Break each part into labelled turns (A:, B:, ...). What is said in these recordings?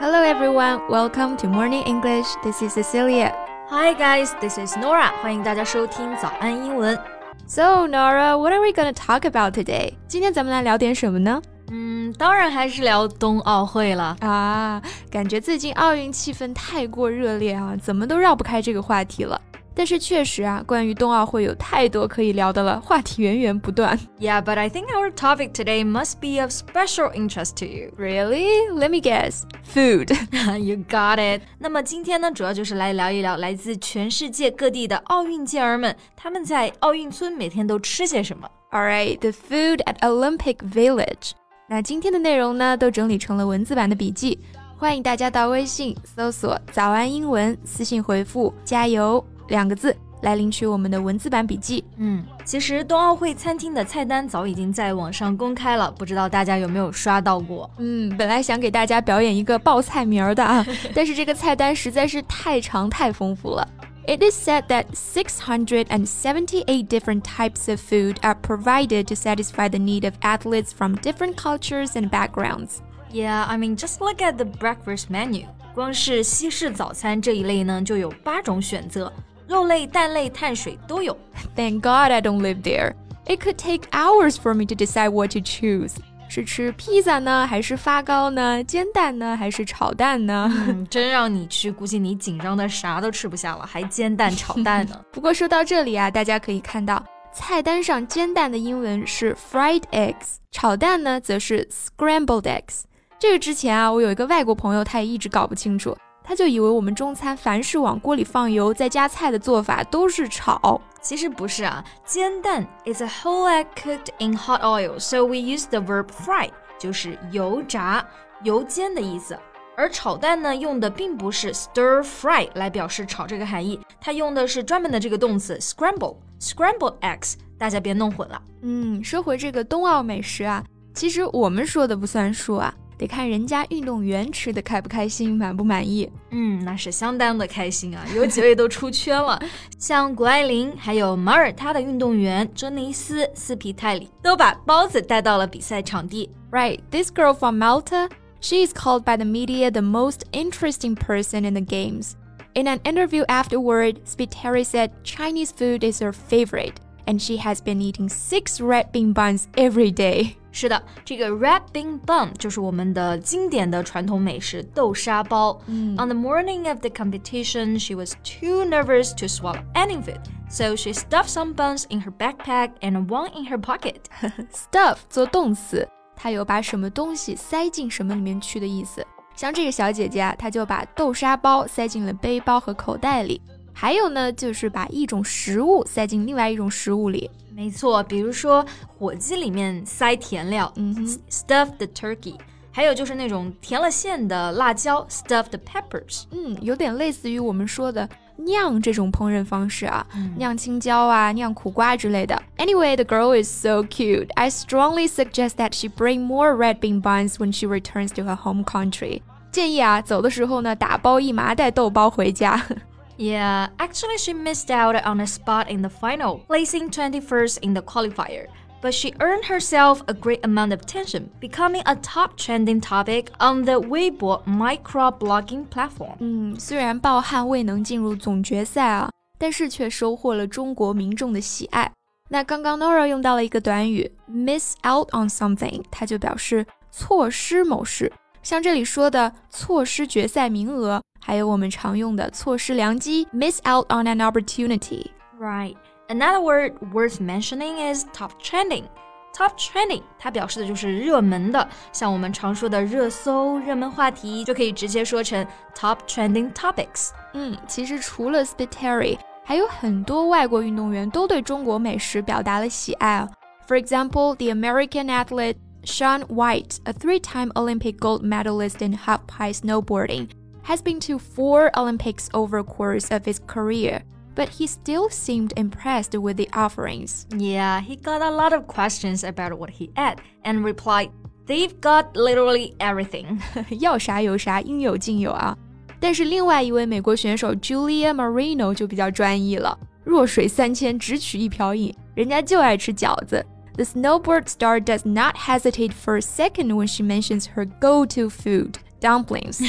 A: Hello everyone, welcome to Morning English. This is Cecilia.
B: Hi guys, this is Nora. 欢迎大家收听早安英文。
A: So Nora, what are we gonna talk about today? 今天咱们来聊点什么呢？
B: 嗯，当然还是聊冬奥会了
A: 啊！感觉最近奥运气氛太过热烈啊，怎么都绕不开这个话题了。 但是确实啊，关于冬奥会有太多可以聊的了，话题源源不断。
B: Yeah, but I think our topic today must be of special interest to you.
A: Really? Let me guess. Food.
B: you got it. 那么今天呢，主要就是来聊一聊来自全世界各地的奥运健儿们，他们在奥运村每天都吃些什么。
A: All right, the food at Olympic Village. 那今天的内容呢，都整理成了文字版的笔记，欢迎大家到微信搜索“早安英文”，私信回复“加油” 两个字来领取我们的文字版笔记。
B: 嗯，其实冬奥会餐厅的菜单早已经在网上公开了，不知道大家有没有刷到过？
A: 嗯，本来想给大家表演一个报菜名儿的啊，但是这个菜单实在是太长太丰富了。It is said that 678 different types of food are provided to satisfy the need of athletes from different cultures and backgrounds.
B: Yeah, I mean, just look at the breakfast menu. 光是西式早餐这一类呢，就有八种选择， 肉类、蛋类、碳水都有。
A: Thank God I don't live there. It could take hours for me to decide what to choose. 是吃披萨呢，还是发糕呢？煎蛋呢，还是炒蛋呢？
B: 嗯，真让你去，估计你紧张的啥都吃不下了，还煎蛋炒蛋呢。
A: 不过说到这里啊，大家可以看到菜单上煎蛋的英文是 fried eggs，炒蛋呢则是 scrambled eggs。这个之前啊，我有一个外国朋友，他也一直搞不清楚。他就以为我们中餐凡是往锅里放油再加菜的做法都是炒，
B: 其实不是啊。煎蛋 is a whole egg cooked in hot oil, so we use the verb fry，就是油炸、油煎的意思。而炒蛋呢，用的并不是 stir fry 来表示炒这个含义，它用的是专门的这个动词 scramble，scrambled eggs，大家别弄混了。
A: 嗯，说回这个冬奥美食啊，其实我们说的不算数啊。得看人家运动员吃的开不开心，满不满意。
B: 嗯，那是相当的开心啊！有几位都出圈了，像谷爱凌，还有马耳他的运动员珍妮斯·斯皮泰里，都把包子带到了比赛场地。
A: Right, this girl from Malta, she is called by the media the most interesting person in the games. In an interview afterward, Spiteri said Chinese food is her favorite, and she has been eating six red bean buns every day.
B: 是的，这个 red bean bun 就是我们的经典的传统美食豆沙包。嗯、On the morning of the competition, she was too nervous to swallow any food, so she stuffed some buns in her backpack and one in her pocket.
A: Stuff 做动词，它有把什么东西塞进什么里面去的意思。像这个小姐姐啊，她就把豆沙包塞进了背包和口袋里。 还有呢，就是把一种食物塞进另外一种食物里。
B: 没错，比如说火鸡里面塞甜料，嗯哼，stuffed turkey，还有就是那种填了馅的辣椒，stuffed peppers，
A: 嗯，有点类似于我们说的酿这种烹饪方式啊，酿青椒啊，酿苦瓜之类的。Anyway, the girl is so cute. I strongly suggest that she bring more red bean buns when she returns to her home country. 建议啊，走的时候呢，打包一麻袋豆包回家。
B: Yeah, actually, she missed out on a spot in the final, placing 21st in the qualifier. But she earned herself a great amount of attention, becoming a top trending topic on the Weibo microblogging platform.
A: 嗯，虽然抱憾未能进入总决赛啊，但是却收获了中国民众的喜爱。那刚刚 Nora 用到了一个短语 miss out on something，它就表示错失某事。像这里说的错失决赛名额， 还有我们常用的错失良机 miss out on an opportunity。
B: Right. Another word worth mentioning is top trending. Top trending，它表示的就是热门的，像我们常说的热搜、热门话题，就可以直接说成 top trending topics。
A: 嗯，其实除了 Spiteri，还有很多外国运动员都对中国美食表达了喜爱。For example, the American athlete Shaun White, a three-time Olympic gold medalist in half pipe snowboarding has been to four Olympics over the course of his career, but he still seemed impressed with the offerings.
B: Yeah, he got a lot of questions about what he ate and replied, They've got literally everything.
A: 要啥有啥，应有尽有啊！但是另外一位美国选手 Julia Marino 就比较专一了，弱水三千，只取一瓢饮，人家就爱吃饺子。The snowboard star does not hesitate for a second when she mentions her go-to food dumplings。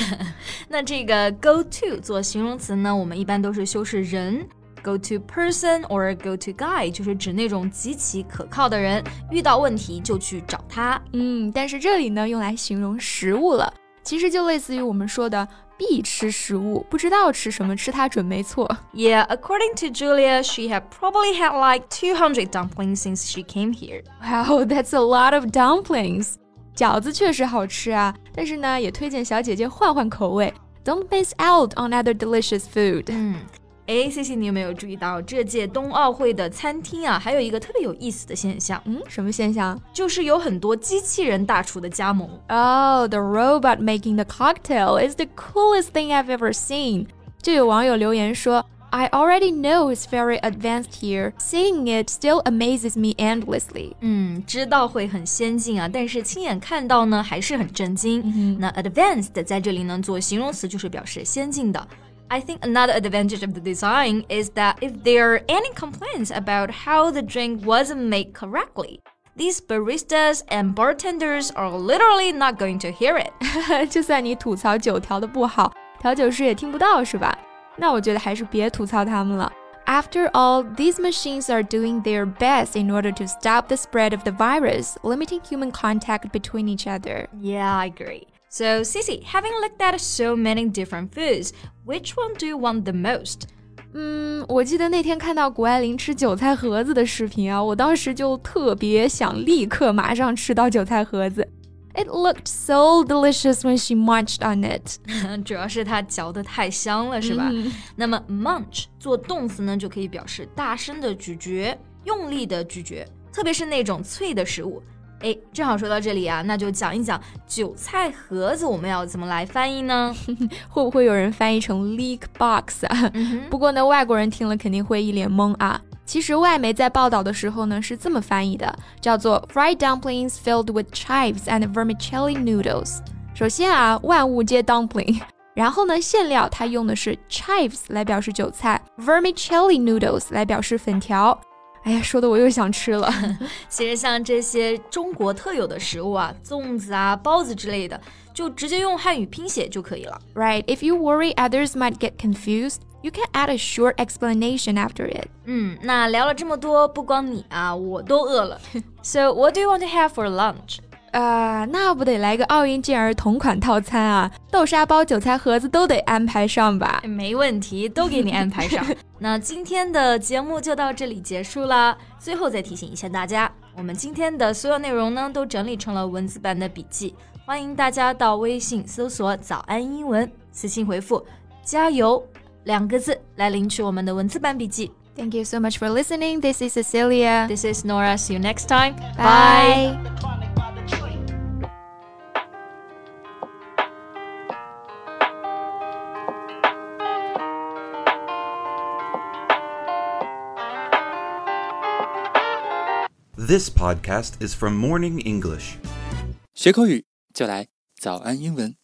B: 那这个 go to 做形容词呢，我们一般都是修饰人。Go to person or go to guy 就是指那种极其可靠的人，遇到问题就去找他。
A: 嗯，但是这里呢，用来形容食物了，其实就类似于我们说的必吃食物，不知道吃什么，吃它准没错。
B: Yeah, according to Julia, she had probably had like 200 dumplings since she came here.
A: Wow, that's a lot of dumplings. 饺子确实好吃啊，但是呢，也推荐小姐姐换换口味。Don't miss out on other delicious food.
B: 嗯。哎，C C，你有没有注意到这届冬奥会的餐厅啊？还有一个特别有意思的现象。
A: 嗯，什么现象？
B: 就是有很多机器人大厨的加盟。
A: Oh, the robot making the cocktail is the coolest thing I've ever seen. 就有网友留言说 ，I already know it's very advanced here. Seeing it still amazes me endlessly.
B: 嗯，知道会很先进啊，但是亲眼看到呢，还是很震惊。那 advanced 在这里呢，做形容词就是表示先进的。I think another advantage of the design is that if there are any complaints about how the drink wasn't made correctly, these baristas and bartenders are literally not going to hear it.
A: 就算你吐槽酒调的不好，调酒师也听不到，是吧？ 那我觉得还是别吐槽他们了。After all, these machines are doing their best in order to stop the spread of the virus, limiting human contact between each other.
B: Yeah, I agree. So, Cici, having looked at so many different foods, which one do you want the most?
A: 嗯，我记得那天看到谷爱凌吃韭菜盒子的视频啊，我当时就特别想立刻马上吃到韭菜盒子。 It looked so delicious when she munched on it
B: 主要是它嚼得太香了，是吧？嗯、那么 munch 做动词呢，就可以表示大声的咀嚼、用力的咀嚼，特别是那种脆的食物。哎，正好说到这里啊，那就讲一讲韭菜盒子我们要怎么来翻译呢？
A: 会不会有人翻译成 leek box 啊？不过呢，外国人听了肯定会一脸懵啊。其实外媒在报道的时候呢是这么翻译的，叫做 fried dumplings filled with chives and vermicelli noodles。首先啊，万物皆 dumpling，然后呢，馅料它用的是 chives 来表示韭菜，vermicelli noodles 来表示粉条。哎呀，说的我又想吃了。
B: 其实像这些中国特有的食物啊，粽子啊、包子之类的，就直接用汉语拼写就可以了。
A: Right? If you worry others might get confused, you can add a short explanation after it.
B: 嗯，那聊了这么多，不光你啊，我都饿了。So what do you want to have for lunch?
A: 啊，那不得来个奥运健儿同款套餐啊！豆沙包、韭菜盒子都得安排上吧？
B: 没问题，都给你安排上。那今天的节目就到这里结束啦。最后再提醒一下大家，我们今天的所有内容呢，都整理成了文字版的笔记，欢迎大家到微信搜索“早安英文”，私信回复“加油”两个字来领取我们的文字版笔记。
A: Thank you so much for listening. This is Cecilia.
B: This is Nora. See you next time.
A: Bye.
C: This podcast is from Morning English.
D: 学口语就来早安英文。